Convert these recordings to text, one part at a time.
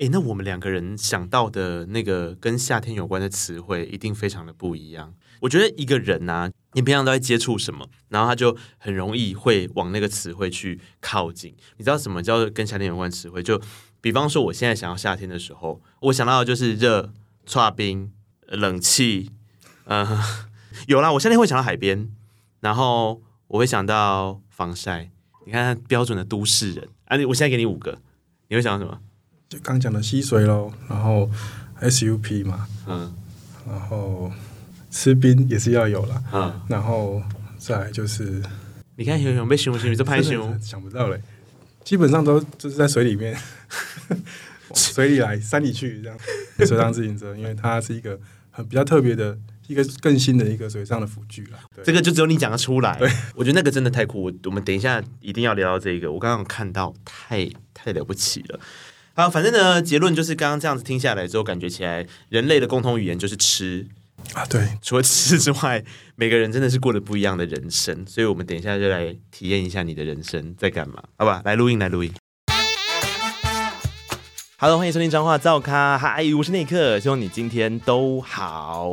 哎，那我们两个人想到的那个跟夏天有关的词汇，一定非常的不一样。我觉得一个人呐、啊，你平常都在接触什么，然后他就很容易会往那个词汇去靠近。你知道什么叫跟夏天有关词汇？就比方说，我现在想要夏天的时候，我想到的就是热、剉冰、冷气，嗯、呃，有啦。我夏天会想到海边，然后我会想到防晒。你看，标准的都市人啊！我现在给你五个，你会想到什么？就刚讲的溪水喽，然后 SUP 嘛，嗯，然后吃冰也是要有了，嗯，然后再来就是，你看熊熊被熊熊，你这拍熊想不到嘞，基本上都就是在水里面，水里来，山里去这样，水上自行车，因为它是一个很比较特别的。一个更新的一个水上的辅具了，这个就只有你讲得出来。我觉得那个真的太酷，我们等一下一定要聊到这个。我刚刚看到太太了不起了。好，反正呢，结论就是刚刚这样子听下来之后，感觉起来人类的共同语言就是吃啊。对，除了吃之外，每个人真的是过得不一样的人生。所以我们等一下就来体验一下你的人生在干嘛，好吧？来录音，来录音。Hello，欢迎收听彰话造咖，嗨，我是内克，希望你今天都好。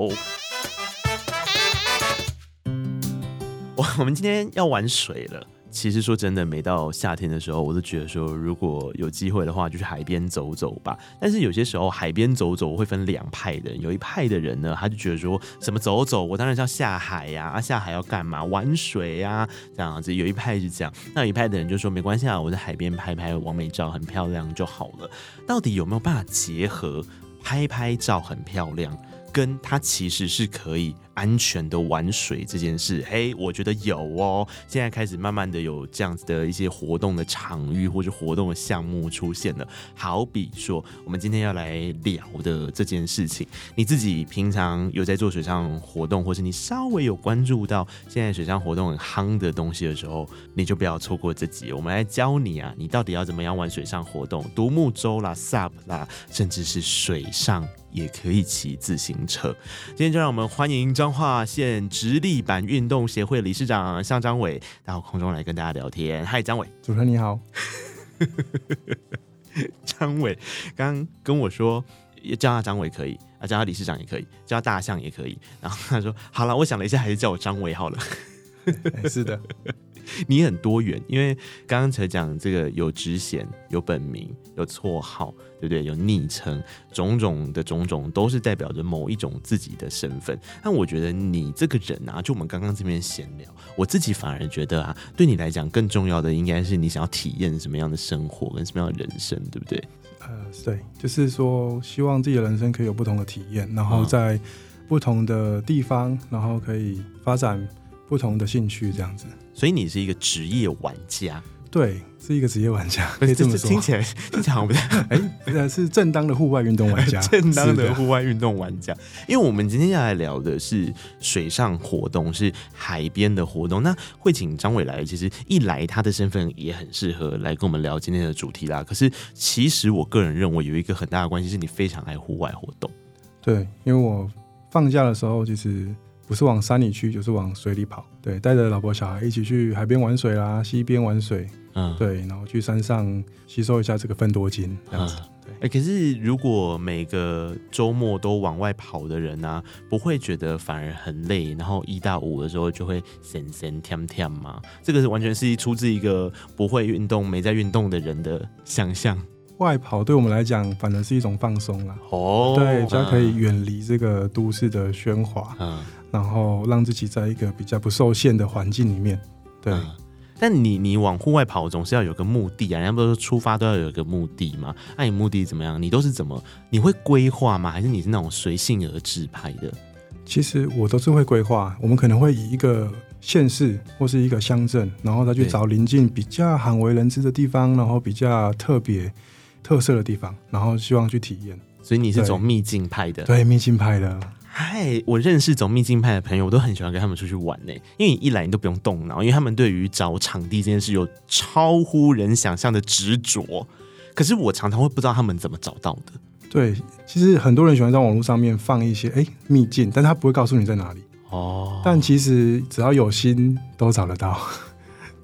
我我们今天要玩水了。其实说真的，每到夏天的时候，我都觉得说，如果有机会的话，就去海边走走吧。但是有些时候，海边走走会分两派人。有一派的人呢，他就觉得说什么走走，我当然是要下海呀，啊，下海要干嘛？玩水呀，这样子。有一派是这样，那有一派的人就说没关系啊，我在海边拍拍完美照，很漂亮就好了。到底有没有办法结合拍拍照很漂亮，跟他其实是可以安全的玩水这件事，嘿，我觉得有哦。现在开始慢慢的有这样子的一些活动的场域或者活动的项目出现了。好比说，我们今天要来聊的这件事情，你自己平常有在做水上活动，或是你稍微有关注到现在水上活动很夯的东西的时候，你就不要错过这集。我们来教你啊，你到底要怎么样玩水上活动，独木舟啦、SUP 啦，甚至是水上也可以骑自行车。今天就让我们欢迎彰化县直立板运动协会理事长向张伟到空中来跟大家聊天。嗨，张伟，主持人你好。张伟刚刚跟我说，叫他张伟可以，啊，叫他理事长也可以，叫他大象也可以。然后他说，好了，我想了一下，还是叫我张伟好了。是的。你很多元，因为刚刚才讲这个有职衔、有本名、有绰号，对不对？有昵称，种种的种种都是代表着某一种自己的身份。但我觉得你这个人啊，就我们刚刚这边闲聊，我自己反而觉得啊，对你来讲更重要的应该是你想要体验什么样的生活跟什么样的人生，对不对？呃，对，就是说希望自己的人生可以有不同的体验，然后在不同的地方，然后可以发展不同的兴趣，这样子。所以你是一个职业玩家，对，是一个职业玩家，可以这么说。听起来 听起来好像不太，哎、欸，是正当的户外运动玩家，正当的户外运动玩家。因为我们今天要来聊的是水上活动，是海边的活动。那会请张伟来，其实一来他的身份也很适合来跟我们聊今天的主题啦。可是其实我个人认为有一个很大的关系，是你非常爱户外活动。对，因为我放假的时候其实。不是往山里去，就是往水里跑。对，带着老婆小孩一起去海边玩水啦，溪边玩水。嗯，对，然后去山上吸收一下这个芬多精，这样子。嗯、对，哎、欸，可是如果每个周末都往外跑的人呢、啊，不会觉得反而很累，然后一到五的时候就会神神跳跳吗？这个是完全是出自一个不会运动、没在运动的人的想象。外跑对我们来讲，反而是一种放松啦。哦，对，比较可以远离这个都市的喧哗。嗯。然后让自己在一个比较不受限的环境里面，对。嗯、但你你往户外跑总是要有个目的啊，人家不是说出发都要有个目的吗？那、啊、你目的怎么样？你都是怎么？你会规划吗？还是你是那种随性而至拍的？其实我都是会规划。我们可能会以一个县市或是一个乡镇，然后再去找邻近比较罕为人知的地方，然后比较特别特色的地方，然后希望去体验。所以你是走秘境派的？对，秘境派的。嗨，我认识走秘境派的朋友，我都很喜欢跟他们出去玩呢。因为你一来你都不用动脑，因为他们对于找场地这件事有超乎人想象的执着。可是我常常会不知道他们怎么找到的。对，其实很多人喜欢在网络上面放一些哎秘境，但他不会告诉你在哪里。哦。但其实只要有心都找得到。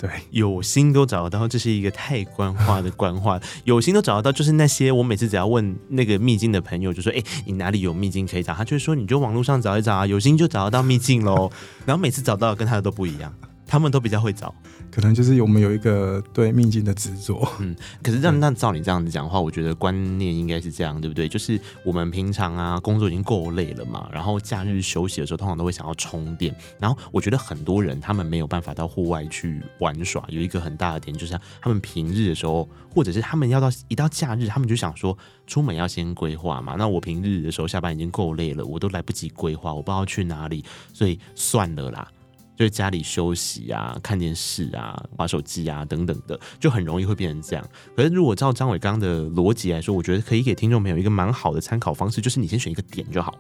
对，有心都找得到，这是一个太官话的官话。有心都找得到，就是那些我每次只要问那个秘境的朋友，就说：“哎、你哪里有秘境可以找？”他就说：“你就网络上找一找啊，有心就找得到秘境喽。”然后每次找到跟他的都不一样。他们都比较会找，可能就是我们有一个对秘境的执着。嗯，可是让，那照你这样子讲的话，我觉得观念应该是这样，对不对？就是我们平常啊，工作已经够累了嘛，然后假日休息的时候，通常都会想要充电。然后我觉得很多人他们没有办法到户外去玩耍，有一个很大的点就是他们平日的时候，或者是他们要到一到假日，他们就想说出门要先规划嘛。那我平日的时候下班已经够累了，我都来不及规划，我不知道去哪里，所以算了啦。就是家里休息啊、看电视啊、玩手机啊等等的，就很容易会变成这样。可是如果照张伟刚的逻辑来说，我觉得可以给听众朋友一个蛮好的参考方式，就是你先选一个点就好，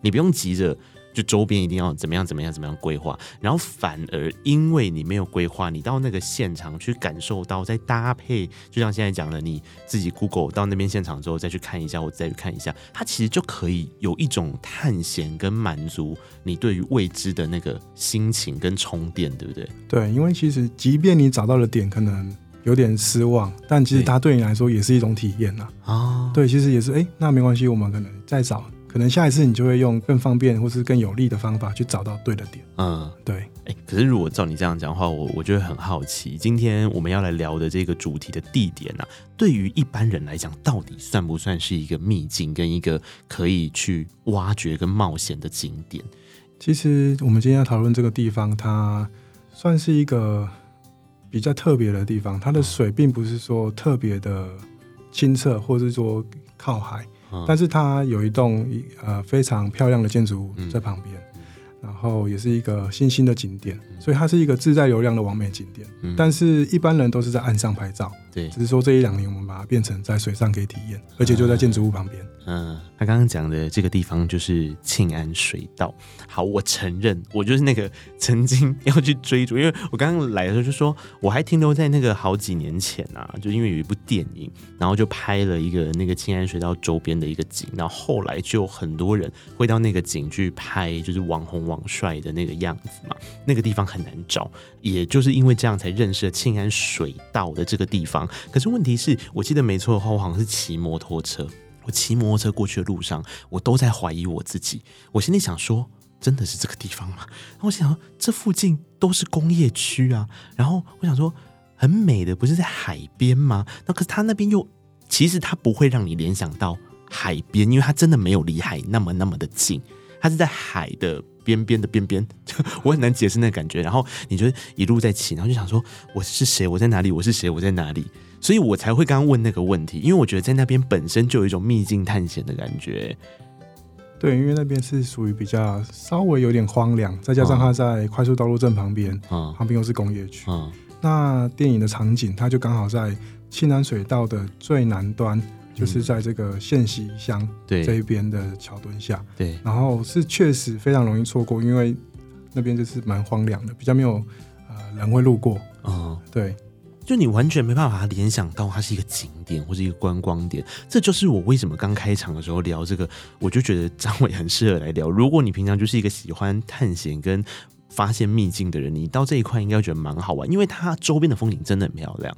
你不用急着。就周边一定要怎么样怎么样怎么样规划，然后反而因为你没有规划，你到那个现场去感受到，再搭配，就像现在讲的，你自己 Google 到那边现场之后再去看一下，或再去看一下，它其实就可以有一种探险跟满足你对于未知的那个心情跟充电，对不对？对，因为其实即便你找到了点可能有点失望，但其实它对你来说也是一种体验呐。啊，对，其实也是，哎，那没关系，我们可能再找。可能下一次你就会用更方便或是更有利的方法去找到对的点。嗯，对。哎、欸，可是如果照你这样讲的话，我我觉得很好奇，今天我们要来聊的这个主题的地点呢、啊，对于一般人来讲，到底算不算是一个秘境跟一个可以去挖掘跟冒险的景点？其实我们今天要讨论这个地方，它算是一个比较特别的地方。它的水并不是说特别的清澈，或者是说靠海。但是它有一栋呃非常漂亮的建筑物在旁边，后也是一个新兴的景点，嗯、所以它是一个自带流量的完美景点。嗯、但是一般人都是在岸上拍照，对，只是说这一两年我们把它变成在水上可以体验，而且就在建筑物旁边。嗯，他刚刚讲的这个地方就是庆安水道。好，我承认，我就是那个曾经要去追逐，因为我刚刚来的时候就说，我还停留在那个好几年前啊，就因为有一部电影，然后就拍了一个那个庆安水道周边的一个景，然后后来就很多人会到那个景去拍，就是网红网帅的那个样子嘛。那个地方很难找，也就是因为这样才认识了庆安水道的这个地方。可是问题是我记得没错的话，我好像是骑摩托车。我骑摩托车过去的路上，我都在怀疑我自己。我心里想说，真的是这个地方吗？然后我想说，这附近都是工业区啊。然后我想说，很美的不是在海边吗？那可是它那边又，其实它不会让你联想到海边，因为它真的没有离海那么那么的近，它是在海的边边的边边。我很难解释那感觉。然后你就一路在骑，然后就想说，我是谁？我在哪里？我是谁？我在哪里？所以我才会刚刚问那个问题，因为我觉得在那边本身就有一种秘境探险的感觉。对，因为那边是属于比较稍微有点荒凉，再加上它在快速道路正旁边，嗯、旁边又是工业区。嗯、那电影的场景，它就刚好在西南水道的最南端，就是在这个县西乡这一边的桥墩下。对，然后是确实非常容易错过，因为那边就是蛮荒凉的，比较没有呃人会路过。嗯，对。就你完全没办法联想到它是一个景点或是一个观光点，这就是我为什么刚开场的时候聊这个，我就觉得张伟很适合来聊。如果你平常就是一个喜欢探险跟发现秘境的人，你到这一块应该会觉得蛮好玩，因为它周边的风景真的很漂亮。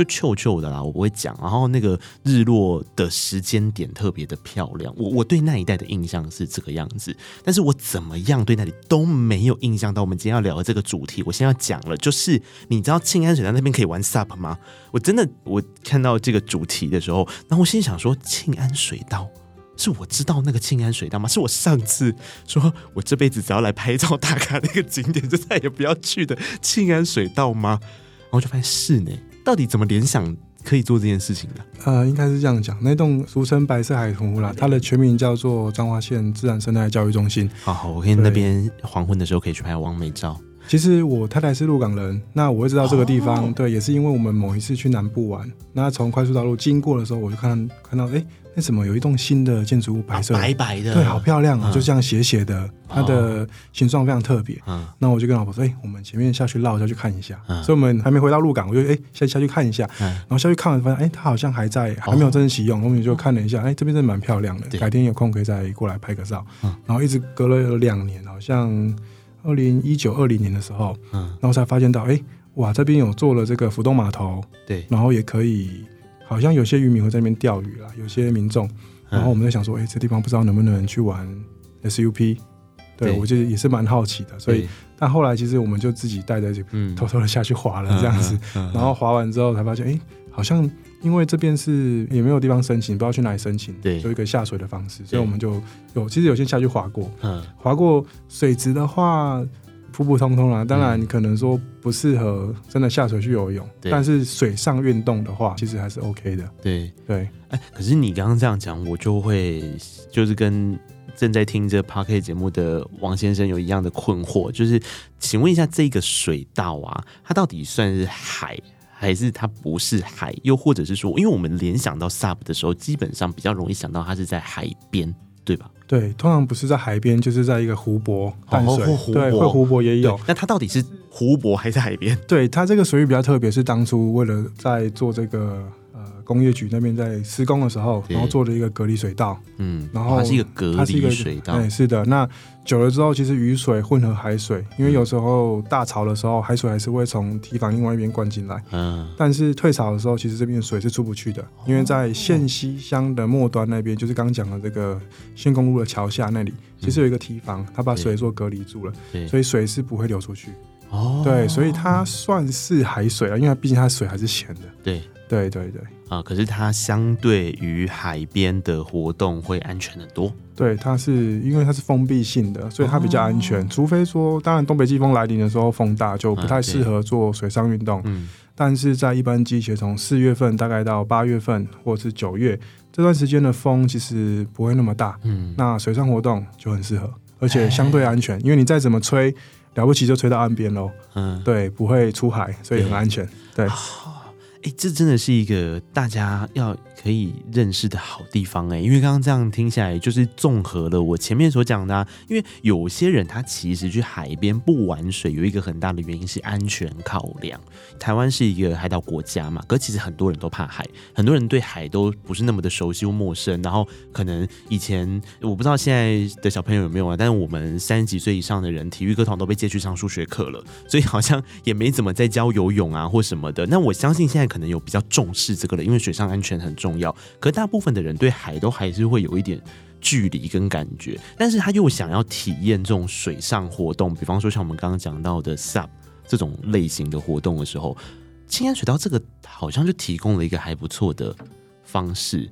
就臭臭的啦，我不会讲。然后那个日落的时间点特别的漂亮，我我对那一带的印象是这个样子。但是我怎么样对那里都没有印象到我们今天要聊的这个主题。我先要讲了，就是你知道庆安水道那边可以玩 SUP 吗？我真的我看到这个主题的时候，然后我心想说，庆安水道是我知道那个庆安水道吗？是我上次说我这辈子只要来拍照打卡那个景点就再也不要去的庆安水道吗？然后就发现是呢。到底怎么联想可以做这件事情的？呃，应该是这样讲，那栋俗称白色海豚屋啦，它的全名叫做彰化县自然生态教育中心。好好，我可以那边黄昏的时候可以去拍王美照。其实我太太是鹿港人，那我会知道这个地方，哦、对，也是因为我们某一次去南部玩，那从快速道路经过的时候，我就看看到，哎、欸。那什么有一栋新的建筑物，白色、啊、白白的，对，好漂亮啊，嗯、就这样斜斜的，它的形状非常特别。嗯，那我就跟老婆说，哎、欸，我们前面下去绕一下去看一下。嗯，所以我们还没回到鹿港，我就哎、欸、下下去看一下。嗯，然后下去看完发现，哎、欸，它好像还在，还没有真正启用。哦、我们就看了一下，哎、欸，这边真的蛮漂亮的，改天有空可以再过来拍个照。嗯，然后一直隔了两年，好像二零一九二零年的时候，嗯，然后才发现到，哎、欸。哇，这边有做了这个浮动码头，对，然后也可以，好像有些渔民会在那边钓鱼啦，有些民众，然后我们在想说，哎、嗯，这地方不知道能不能去玩 SUP，对，对。我觉得也是蛮好奇的，所以，但后来其实我们就自己带着就偷偷的下去划了这样子，嗯嗯嗯、然后划完之后才发现，哎，好像。因为这边是也没有地方申请，不知道去哪里申请，对，就一个下水的方式，所以我们就有其实有先下去滑过，嗯，滑过水质的话普普通通啦，当然可能说不适合真的下水去游泳，对，但是水上运动的话，其实还是 OK 的，对。对。哎，可是你刚刚这样讲，我就会就是跟正在听这 Podcast 节目的王先生有一样的困惑，就是请问一下，这个水道啊，它到底算是海？还是它不是海，又或者是说，因为我们联想到 sub 的时候，基本上比较容易想到它是在海边，对吧？对，通常不是在海边，就是在一个湖泊淡水，哦、湖泊对，湖泊也有。那它到底是湖泊还是海边？对，它这个水域比较特别，是当初为了在做这个。工业局那边在施工的时候，然后做了一个隔离水道，嗯，然后它是一个隔离水道，对，是的。那久了之后，其实雨水混合海水，因为有时候大潮的时候，海水还是会从堤防另外一边灌进来，嗯，但是退潮的时候，其实这边的水是出不去的，因为在县西乡的末端那边，就是刚刚讲的这个县公路的桥下那里，其实有一个堤防，它把水做隔离住了，所以水是不会流出去。哦，对，所以它算是海水啊，因为毕竟它水还是咸的。对，对，对，对。啊，可是它相对于海边的活动会安全的多。对，它是因为它是封闭性的，所以它比较安全。哦、除非说，当然东北季风来临的时候风大，就不太适合做水上运动。嗯。但是在一般季节，从四月份大概到八月份或者是九月这段时间的风其实不会那么大。嗯。那水上活动就很适合，而且相对安全，因为你再怎么吹。了不起就吹到岸边喽，嗯，对，不会出海，所以很安全，对。哎、这真的是一个大家要可以认识的好地方哎、因为刚刚这样听下来，就是综合了我前面所讲的、啊。因为有些人他其实去海边不玩水，有一个很大的原因是安全考量。台湾是一个海岛国家嘛，可其实很多人都怕海，很多人对海都不是那么的熟悉或陌生。然后可能以前我不知道现在的小朋友有没有啊，但是我们三十几岁以上的人，体育课堂都被借去上数学课了，所以好像也没怎么在教游泳啊或什么的。那我相信现在。可能有比较重视这个了，因为水上安全很重要。可大部分的人对海都还是会有一点距离跟感觉，但是他又想要体验这种水上活动，比方说像我们刚刚讲到的 SUP 这种类型的活动的时候，青安水道这个好像就提供了一个还不错的方式。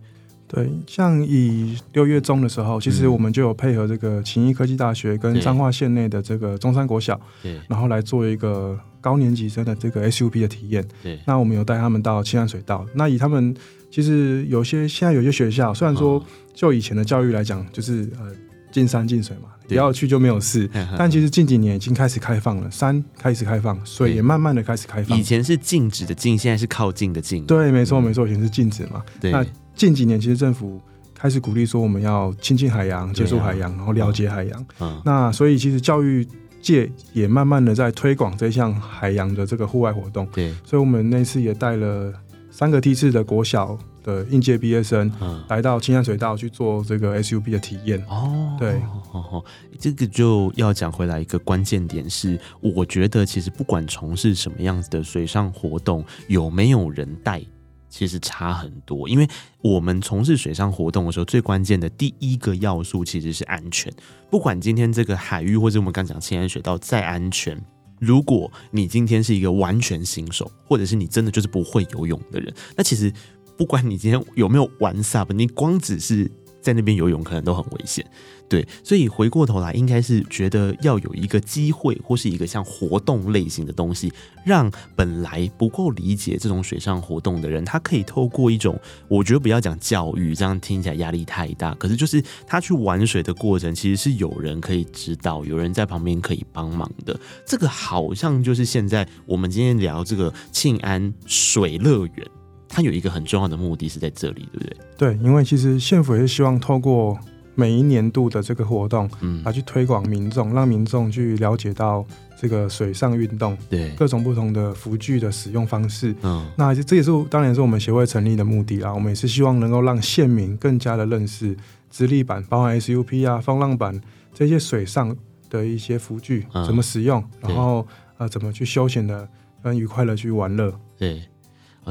对，像以六月中的时候，其实我们就有配合这个勤益科技大学跟彰化县内的这个中山国小，对，然后来做一个高年级生的这个 SUP 的体验。对，那我们有带他们到青安水道。那以他们其实有些现在有些学校，虽然说就以前的教育来讲，就是呃进山进水嘛，不要去就没有事。但其实近几年已经开始开放了，山开始开放，水也慢慢的开始开放。以前是禁止的禁，现在是靠近的近。对，没错没错，以前是禁止嘛。对。那近几年，其实政府开始鼓励说，我们要亲近海洋、接触海洋，然后了解海洋。嗯，那所以其实教育界也慢慢的在推广这项海洋的这个户外活动。对，所以我们那次也带了三个梯次的国小的应届毕业生，来到青山水道去做这个 SUP 的体验。哦，对，哦，这个就要讲回来一个关键点是，我觉得其实不管从事什么样子的水上活动，有没有人带。其实差很多，因为我们从事水上活动的时候，最关键的第一个要素其实是安全。不管今天这个海域或者我们刚讲青安水道再安全，如果你今天是一个完全新手，或者是你真的就是不会游泳的人，那其实不管你今天有没有玩 SUP，你光只是在那边游泳可能都很危险。对，所以回过头来，应该是觉得要有一个机会，或是一个像活动类型的东西，让本来不够理解这种水上活动的人，他可以透过一种，我觉得不要讲教育，这样听起来压力太大。可是就是他去玩水的过程，其实是有人可以指导，有人在旁边可以帮忙的。这个好像就是现在我们今天聊这个庆安水乐园，它有一个很重要的目的是在这里，对不对？对，因为其实县府也是希望透过。每一年度的这个活动，嗯，来去推广民众，让民众去了解到这个水上运动，对各种不同的浮具的使用方式，嗯，那这也是当然是我们协会成立的目的啊。我们也是希望能够让县民更加的认识直立板，包含 SUP 啊、风浪板这些水上的一些浮具怎么使用，然后呃怎么去休闲的很愉快的去玩乐。对。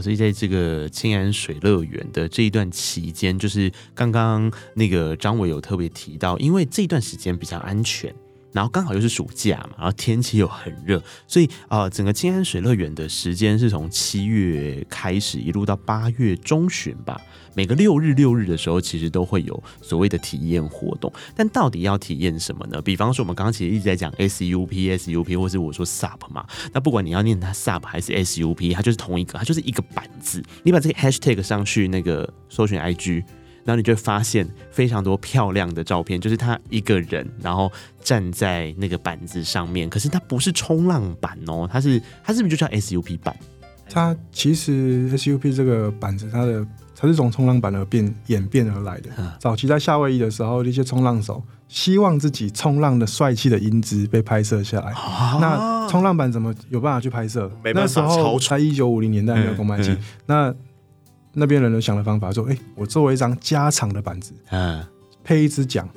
所以在这个清安水乐园的这一段期间，就是刚刚那个张伟有特别提到，因为这段时间比较安全。然后刚好又是暑假嘛，然后天气又很热，所以啊、整个青安水乐园的时间是从七月开始，一路到八月中旬吧。每个六日六日的时候，其实都会有所谓的体验活动。但到底要体验什么呢？比方说，我们刚刚其实一直在讲 SUP、SUP，或是我说 SUP 嘛。那不管你要念它 SUP 还是 SUP，它就是同一个，它就是一个板子。你把这个 Hashtag 上去，那个搜寻 IG。然后你就会发现非常多漂亮的照片，就是他一个人，然后站在那个板子上面。可是它不是冲浪板哦，它是它是不是就叫 SUP 板？它其实 SUP 这个板子，它的它是从冲浪板而变演变而来的。嗯、早期在夏威夷的时候，一些冲浪手希望自己冲浪的帅气的英姿被拍摄下来。啊、那冲浪板怎么有办法去拍摄？没办法，那时候才一九五零年代没有公拍机。嗯嗯、那那边人都想的方法，说：“哎、欸，我作为一张加长的板子，嗯，配一支桨，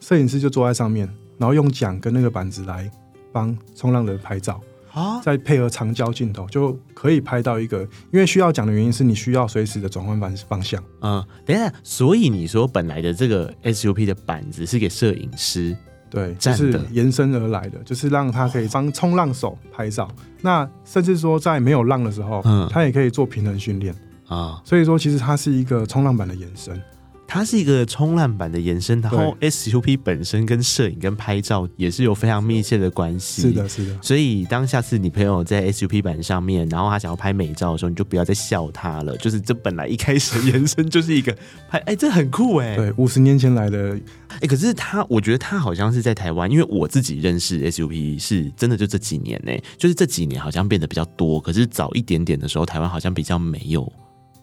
摄影师就坐在上面，然后用桨跟那个板子来帮冲浪的人拍照啊，再配合长焦镜头，就可以拍到一个。因为需要桨的原因是你需要随时的转换方方向。嗯，等一下，所以你说本来的这个 SUP 的板子是给摄影师对，就是延伸而来的，就是让他可以帮冲浪手拍照。那甚至说在没有浪的时候，嗯，他也可以做平衡训练。”啊，所以说其实它是一个冲浪板的延伸，它是一个冲浪板的延伸，然后 SUP 本身跟摄影跟拍照也是有非常密切的关系。是的，是的。所以当下次你朋友在 SUP 板上面，然后他想要拍美照的时候，你就不要再笑他了。就是这本来一开始的延伸就是一个拍，哎，这很酷哎。对，五十年前来的，哎，可是他，我觉得他好像是在台湾，因为我自己认识 SUP 是真的就这几年呢，就是这几年好像变得比较多。可是早一点点的时候，台湾好像比较没有。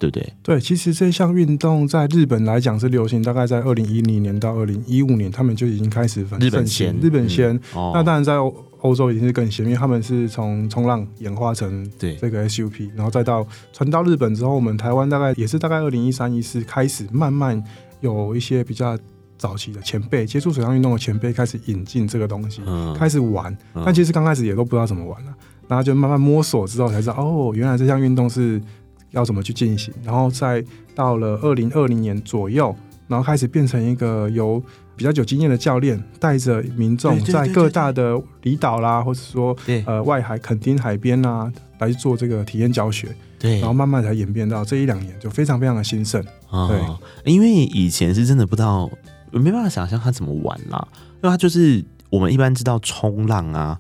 对不对？对，其实这项运动在日本来讲是流行，大概在二零一零年到二零一五年，他们就已经开始分。日本先，日本先。嗯哦、那当然在欧欧洲已经是更先，因为他们是从冲浪演化成对这个 SUP，然后再到传到日本之后，我们台湾大概也是大概二零一三一四开始慢慢有一些比较早期的前辈接触水上运动的前辈开始引进这个东西，嗯、开始玩。但其实刚开始也都不知道怎么玩了，然后就慢慢摸索之后才知道，哦，原来这项运动是。要怎么去进行？然后再到了二零二零年左右，然后开始变成一个由比较有经验的教练带着民众在各大的离岛啦，或者说呃外海垦丁海边啊来做这个体验教学。对，然后慢慢才演变到这一两年就非常非常的兴盛。哦、对，因为以前是真的不知道，没办法想象他怎么玩啦，因为他就是我们一般知道冲浪啊。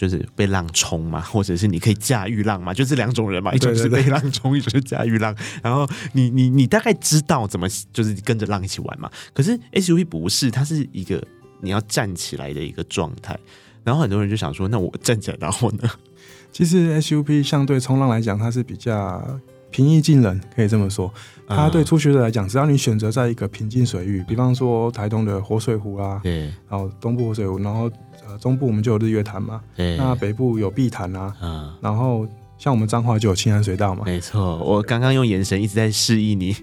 就是被浪冲嘛，或者是你可以驾驭浪嘛，就这两种人嘛，一种是被浪冲，一种是驾驭浪。然后你你你大概知道怎么就是跟着浪一起玩嘛。可是 SUP 不是，它是一个你要站起来的一个状态。然后很多人就想说，那我站起来然后呢？其实 SUP 相对冲浪来讲，它是比较平易近人，可以这么说。它对初学者来讲，只要你选择在一个平静水域，比方说台东的活水湖啊，对，然后东部活水湖，然后。中部我们就有日月潭嘛，那北部有碧潭啊，嗯，然后像我们彰化就有青山水道嘛，没错，我刚刚用眼神一直在示意你，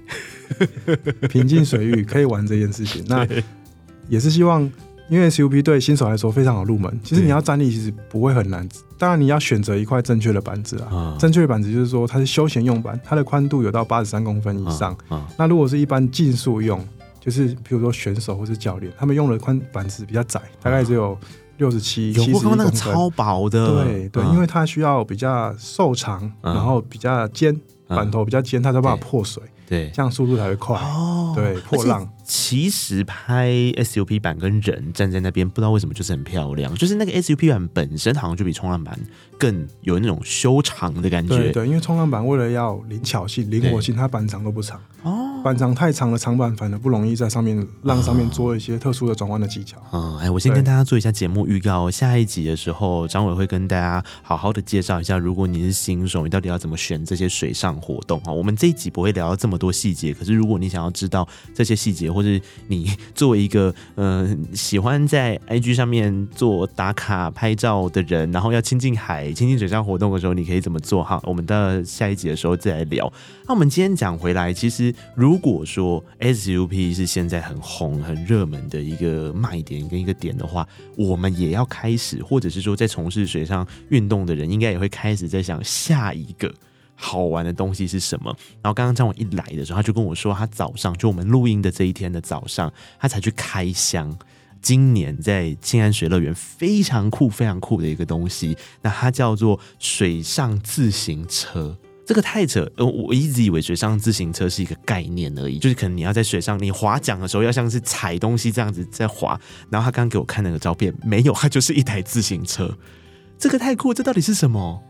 平静水域可以玩这件事情，那也是希望，因为 SUP 对新手来说非常好入门，其实你要站立其实不会很难，当然你要选择一块正确的板子啊，嗯、正确的板子就是说它是休闲用板，它的宽度有到八十三公分以上，嗯嗯、那如果是一般竞速用，就是比如说选手或是教练，他们用的宽板子比较窄，大概只有。六十七，七十公分，超薄的。对对，因为它需要比较瘦长，然后比较尖，板头比较尖，它才有办法破水。对，这样速度才会快。哦，对，破浪。其实拍 SUP 板跟人站在那边，不知道为什么就是很漂亮。就是那个 SUP 板本身好像就比冲浪板更有那种修长的感觉。对对，因为冲浪板为了要灵巧性、灵活性，它板长都不长。哦。板长太长的长板反而不容易在上面浪上面做一些特殊的转弯的技巧。嗯，哎，我先跟大家做一下节目预告，下一集的时候，张伟会跟大家好好的介绍一下，如果你是新手，你到底要怎么选这些水上活动啊？我们这一集不会聊到这么多细节，可是如果你想要知道这些细节，或是你作为一个嗯、呃、喜欢在 IG 上面做打卡拍照的人，然后要亲近海、亲近水上活动的时候，你可以怎么做？哈，我们到下一集的时候再来聊。那我们今天讲回来，其实如如果说 SUP 是现在很红、很热门的一个卖点跟一个点的话，我们也要开始，或者是说在从事水上运动的人，应该也会开始在想下一个好玩的东西是什么。然后刚刚张伟一来的时候，他就跟我说，他早上就我们录音的这一天的早上，他才去开箱。今年在静安水乐园非常酷、非常酷的一个东西，那它叫做水上自行车。这个太扯，呃，我一直以为水上自行车是一个概念而已，就是可能你要在水上你划桨的时候要像是踩东西这样子在划。然后他刚刚给我看那个照片，没有，它就是一台自行车。这个太酷，这到底是什么？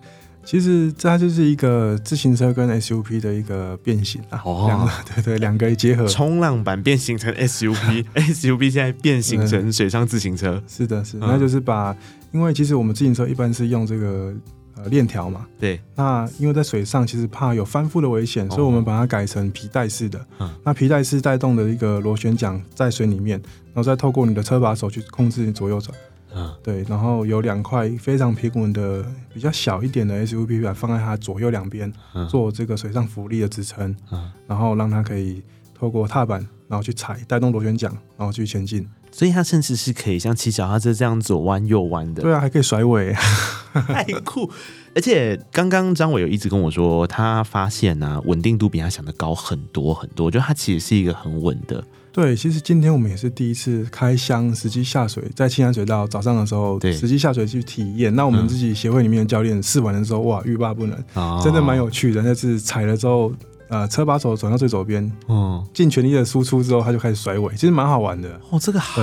其实它就是一个自行车跟 SUP 的一个变形啊，哦，对对，两个结合，冲浪板变形成 SUP，SUP 现在变形成水上自行车。是的，是的，那就是把，因为其实我们自行车一般是用这个呃链条嘛，对，那因为在水上其实怕有翻覆的危险，所以我们把它改成皮带式的，嗯，那皮带式带动的一个螺旋桨在水里面，然后再透过你的车把手去控制左右转。嗯，对，然后有两块非常平稳的、比较小一点的 SUP 板放在它左右两边，做这个水上浮力的支撑，嗯，然后让它可以透过踏板，然后去踩，带动螺旋桨，然后去前进。所以它甚至是可以像骑脚踏车这样左弯右弯的。对啊，还可以甩尾，太酷！而且刚刚张伟有一直跟我说，他发现呢、啊，稳定度比他想的高很多很多，就它其实是一个很稳的。对，其实今天我们也是第一次开箱，实际下水，在青山水道早上的时候，对，实际下水去体验。那我们自己协会里面的教练试完的时候，哇，欲罢不能，哦、真的蛮有趣的。那次踩了之后，呃，车把手转到最左边，嗯，尽全力的输出之后，他就开始甩尾，其实蛮好玩的。哦，这个好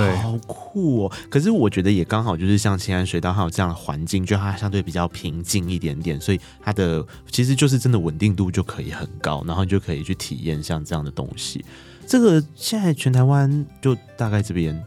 酷哦！可是我觉得也刚好就是像青安水道，它有这样的环境，就它相对比较平静一点点，所以它的其实就是真的稳定度就可以很高，然后你就可以去体验像这样的东西。这个现在全台湾就大概这边，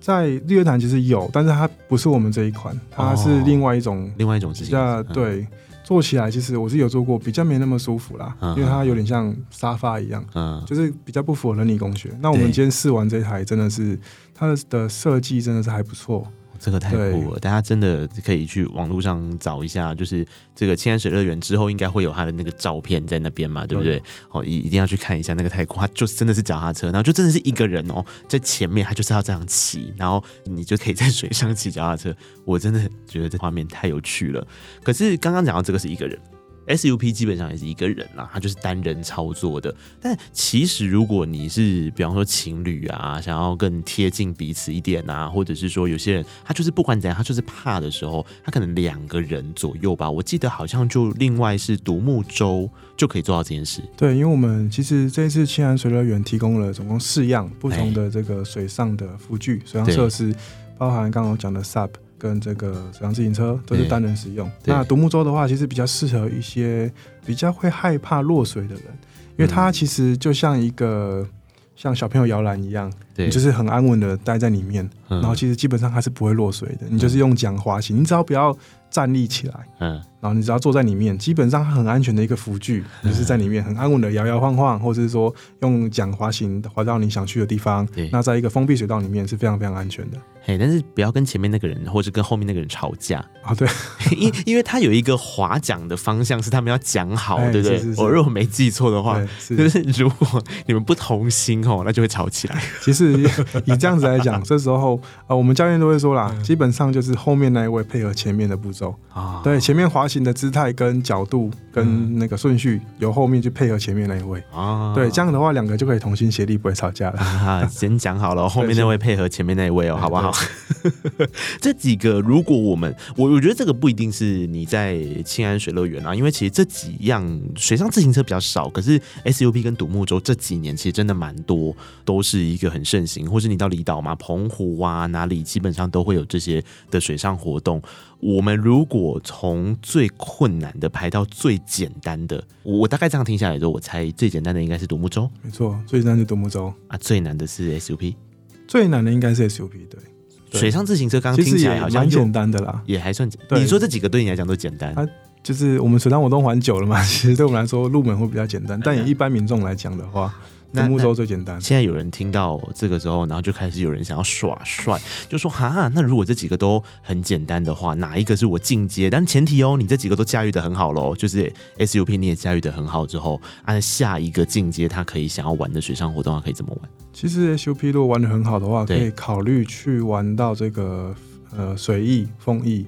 在日月潭其实有，但是它不是我们这一款，它是另外一种，哦、另外一种机器。那对，坐起来其实我是有坐过，比较没那么舒服啦，嗯、因为它有点像沙发一样，嗯，就是比较不符合人体工学。那我们今天试完这台，真的是它的的设计真的是还不错。这个太酷了，大家真的可以去网络上找一下，就是这个青山水乐园之后应该会有他的那个照片在那边嘛，对不对？哦，一一定要去看一下那个太酷，他就真的是脚踏车，然后就真的是一个人哦，在前面，他就是要这样骑，然后你就可以在水上骑脚踏车。我真的觉得这画面太有趣了。可是刚刚讲到这个是一个人。SUP 基本上也是一个人啦，他就是单人操作的。但其实如果你是比方说情侣啊，想要更贴近彼此一点啊，或者是说有些人他就是不管怎样，他就是怕的时候，他可能两个人左右吧。我记得好像就另外是独木舟就可以做到这件事。对，因为我们其实这一次青安水乐园提供了总共四样不同的这个水上的辅具、水上设施，包含刚刚我讲的 SUP。跟这个水上自行车都是单人使用。那独木舟的话，其实比较适合一些比较会害怕落水的人，因为它其实就像一个像小朋友摇篮一样，你就是很安稳的待在里面，然后其实基本上它是不会落水的。你就是用桨滑行，你只要不要站立起来，嗯，然后你只要坐在里面，基本上很安全的一个浮具，就是在里面很安稳的摇摇晃晃，或者是说用桨滑行滑到你想去的地方。那在一个封闭水道里面是非常非常安全的。嘿，但是不要跟前面那个人或者跟后面那个人吵架啊、哦！对，因因为他有一个划桨的方向是他们要讲好，对不对？我如果没记错的话，是就是如果你们不同心哦，那就会吵起来。其实以这样子来讲，这时候呃，我们教练都会说啦，基本上就是后面那一位配合前面的步骤啊，对，前面滑行的姿态跟角度跟那个顺序，由后面去配合前面那一位啊。对，这样的话两个就可以同心协力，不会吵架了。啊、先讲好了，后面那位配合前面那一位哦，好不好？这几个，如果我们我我觉得这个不一定是你在庆安水乐园啊，因为其实这几样水上自行车比较少，可是 SUP 跟独木舟这几年其实真的蛮多，都是一个很盛行，或是你到离岛嘛，澎湖啊哪里，基本上都会有这些的水上活动。我们如果从最困难的排到最简单的，我大概这样听下来之后，我猜最简单的应该是独木舟，没错，最简单是独木舟啊，最难的是 SUP，最难的应该是 SUP，对。水上自行车刚刚听起来好像蛮简单的啦，也还算简单。你说这几个对你来讲都简单？啊就是我们水上活动玩久了嘛，其实对我们来说入门会比较简单。但以一般民众来讲的话，独木舟最简单。现在有人听到这个时候，然后就开始有人想要耍帅，就说哈，那如果这几个都很简单的话，哪一个是我进阶？但前提哦，你这几个都驾驭的很好喽，就是 SUP 你也驾驭的很好之后，按下一个进阶，他可以想要玩的水上活动，他可以怎么玩？其实 SUP 如果玩的很好的话，可以考虑去玩到这个呃水翼、风翼。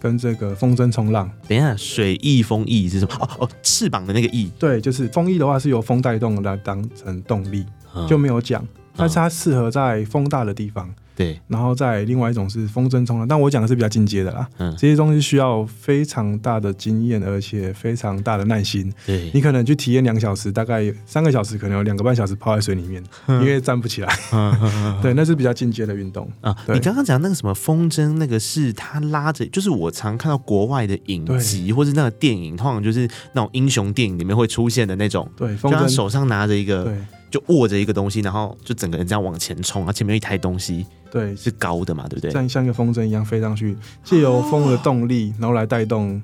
跟这个风筝冲浪，等一下，水翼风翼是什么？哦哦，翅膀的那个翼。对，就是风翼的话是由风带动来当成动力，嗯、就没有桨，但是它适合在风大的地方。对，然后再另外一种是风筝冲浪，但我讲的是比较进阶的啦。嗯，这些东西需要非常大的经验，而且非常大的耐心。对，你可能去体验两小时，大概三个小时，可能有两个半小时泡在水里面，因为站不起来。对，那是比较进阶的运动啊。你刚刚讲那个什么风筝，那个是他拉着，就是我常看到国外的影集或是那个电影，通常就是那种英雄电影里面会出现的那种。对，风筝手上拿着一个。就握着一个东西，然后就整个人这样往前冲，然后前面有一台东西，对，是高的嘛，对不对？像像一个风筝一样飞上去，借由风的动力，然后来带动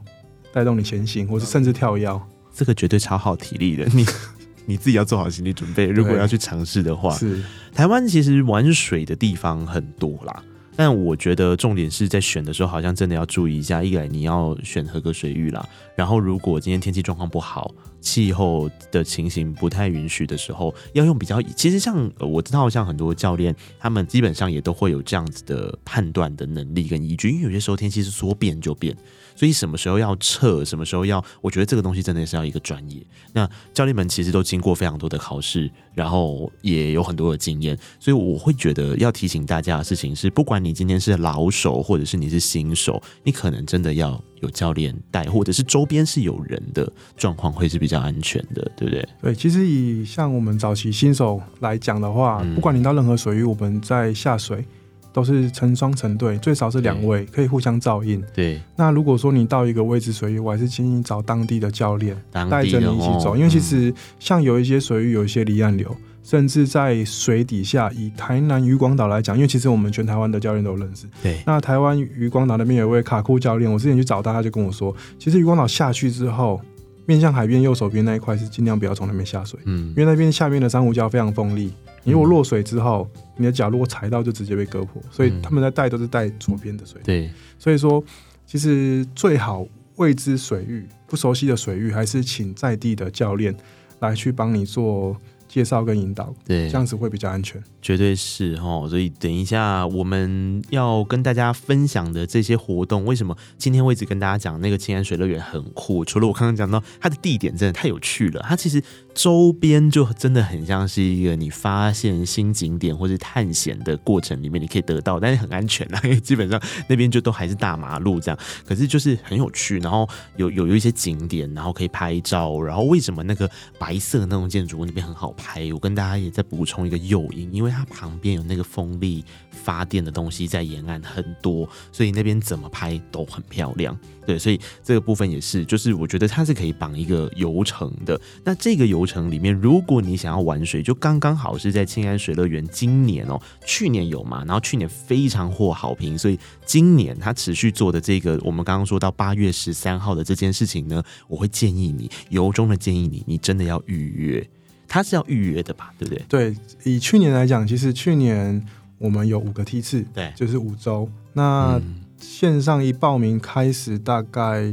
带动你前行，或是甚至跳跃。这个绝对超耗体力的，你 你自己要做好心理准备。如果要去尝试的话，是台湾其实玩水的地方很多啦。但我觉得重点是在选的时候，好像真的要注意一下。一来你要选合格水域啦，然后如果今天天气状况不好，气候的情形不太允许的时候，要用比较。其实像我知道，像很多教练，他们基本上也都会有这样子的判断的能力跟依据。因为有些时候天气是说变就变，所以什么时候要撤，什么时候要，我觉得这个东西真的是要一个专业。那教练们其实都经过非常多的考试，然后也有很多的经验，所以我会觉得要提醒大家的事情是，不管你今天是老手，或者是你是新手，你可能真的要有教练带，或者是周边是有人的状况，会是比较安全的，对不对？对，其实以像我们早期新手来讲的话，嗯、不管你到任何水域，我们在下水都是成双成对，最少是两位，可以互相照应。对。那如果说你到一个未知水域，我还是建议找当地的教练带着你一起走，哦、因为其实像有一些水域有一些离岸流。甚至在水底下，以台南渔光岛来讲，因为其实我们全台湾的教练都认识。对。那台湾渔光岛那边有一位卡库教练，我之前去找他，他就跟我说，其实渔光岛下去之后，面向海边右手边那一块是尽量不要从那边下水，嗯，因为那边下面的珊瑚礁非常锋利，你如果落水之后，你的脚如果踩到就直接被割破，所以他们在带都是带左边的水。对。所以说，其实最好未知水域、不熟悉的水域，还是请在地的教练来去帮你做。介绍跟引导，对，这样子会比较安全，绝对是哦。所以等一下我们要跟大家分享的这些活动，为什么今天我一直跟大家讲那个青安水乐园很酷？除了我刚刚讲到它的地点真的太有趣了，它其实周边就真的很像是一个你发现新景点或是探险的过程里面你可以得到，但是很安全啊，因为基本上那边就都还是大马路这样。可是就是很有趣，然后有有有一些景点，然后可以拍照。然后为什么那个白色那种建筑物那边很好拍？我跟大家也再补充一个诱因，因为它旁边有那个风力发电的东西在沿岸很多，所以那边怎么拍都很漂亮。对，所以这个部分也是，就是我觉得它是可以绑一个游程的。那这个游程里面，如果你想要玩水，就刚刚好是在青安水乐园。今年哦，去年有嘛，然后去年非常获好评，所以今年他持续做的这个，我们刚刚说到八月十三号的这件事情呢，我会建议你，由衷的建议你，你真的要预约。它是要预约的吧，对不对？对，以去年来讲，其实去年我们有五个梯次，对，就是五周。那线上一报名开始，大概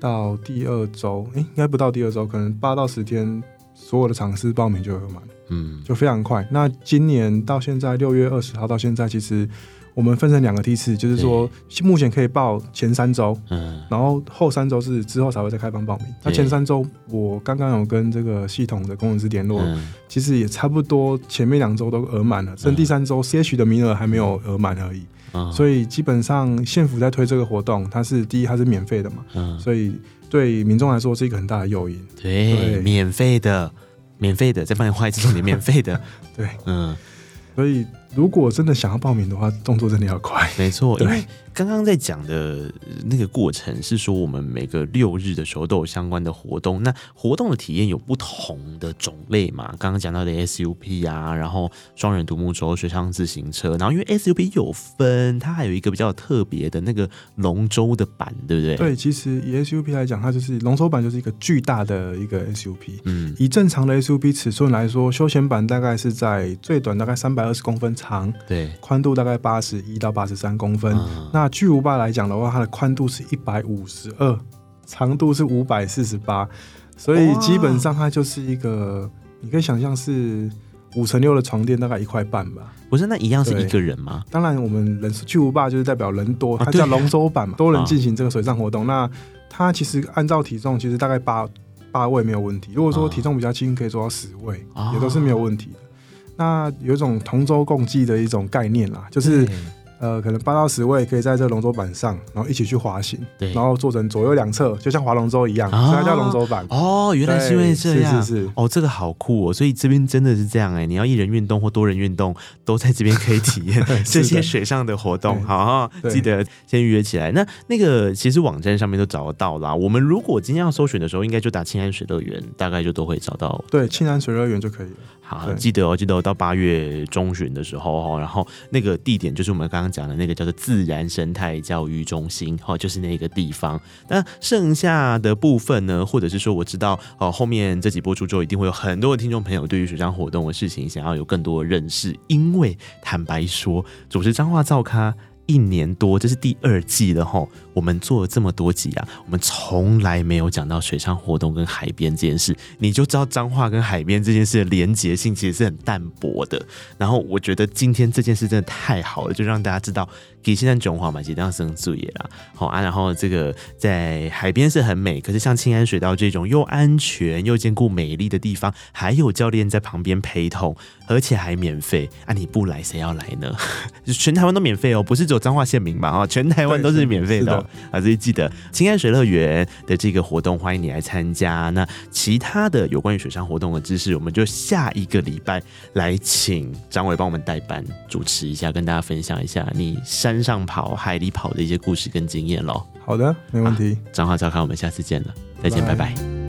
到第二周，哎，应该不到第二周，可能八到十天，所有的场次报名就会满，嗯，就非常快。那今年到现在六月二十号到现在，其实。我们分成两个梯次，就是说目前可以报前三周，嗯，然后后三周是之后才会再开放报名。那前三周我刚刚有跟这个系统的工程师联络，其实也差不多，前面两周都额满了，剩第三周 CH 的名额还没有额满而已。所以基本上县府在推这个活动，它是第一它是免费的嘛，嗯所以对民众来说是一个很大的诱因。对，免费的，免费的，再帮你画一次重点，免费的。对，嗯，所以。如果真的想要报名的话，动作真的要快。没错，因为刚刚在讲的那个过程是说，我们每个六日的时候都有相关的活动。那活动的体验有不同的种类嘛？刚刚讲到的 SUP 啊，然后双人独木舟、水上自行车，然后因为 SUP 有分，它还有一个比较特别的那个龙舟的板，对不对？对，其实以 SUP 来讲，它就是龙舟板，就是一个巨大的一个 SUP。嗯，以正常的 SUP 尺寸来说，休闲版大概是在最短大概三百二十公分长，对，宽度大概八十一到八十三公分。嗯、那巨无霸来讲的话，它的宽度是一百五十二，长度是五百四十八，所以基本上它就是一个，你可以想象是五乘六的床垫，大概一块半吧。不是，那一样是一个人吗？当然，我们人巨无霸就是代表人多，它叫龙舟版嘛，多人进行这个水上活动。那它其实按照体重，其实大概八八位没有问题。如果说体重比较轻，可以做到十位，也都是没有问题的。那有一种同舟共济的一种概念啦，就是。呃，可能八到十位可以在这个龙舟板上，然后一起去滑行，对，然后做成左右两侧，就像划龙舟一样，哦、所以它叫龙舟板。哦，原来是因为这样，是是是。哦，这个好酷哦，所以这边真的是这样哎，你要一人运动或多人运动，都在这边可以体验 这些水上的活动。好，记得先预约起来。那那个其实网站上面都找得到啦。我们如果今天要搜寻的时候，应该就打“青安水乐园”，大概就都会找到。对，“青安水乐园”就可以了。好，记得哦，记得到八月中旬的时候哦，然后那个地点就是我们刚刚讲的那个叫做自。然生态教育中心，哦，就是那个地方。那剩下的部分呢，或者是说，我知道，哦，后面这几播出之后，一定会有很多的听众朋友对于水上活动的事情想要有更多的认识。因为坦白说，主持彰话造咖一年多，这是第二季了吼。我们做了这么多集啊，我们从来没有讲到水上活动跟海边这件事，你就知道彰化跟海边这件事的连结性其实是很淡薄的。然后我觉得今天这件事真的太好了，就让大家知道，给现在中华嘛，其实这样生注意啦。好啊，然后这个在海边是很美，可是像青安水道这种又安全又兼顾美丽的地方，还有教练在旁边陪同，而且还免费啊！你不来谁要来呢？全台湾都免费哦，不是只有彰化县民吧？啊，全台湾都是免费的。啊，所以记得青安水乐园的这个活动，欢迎你来参加。那其他的有关于水上活动的知识，我们就下一个礼拜来请张伟帮我们代班主持一下，跟大家分享一下你山上跑、海里跑的一些故事跟经验喽。好的，没问题。彰话噪咖，我们下次见了，再见，拜拜。拜拜。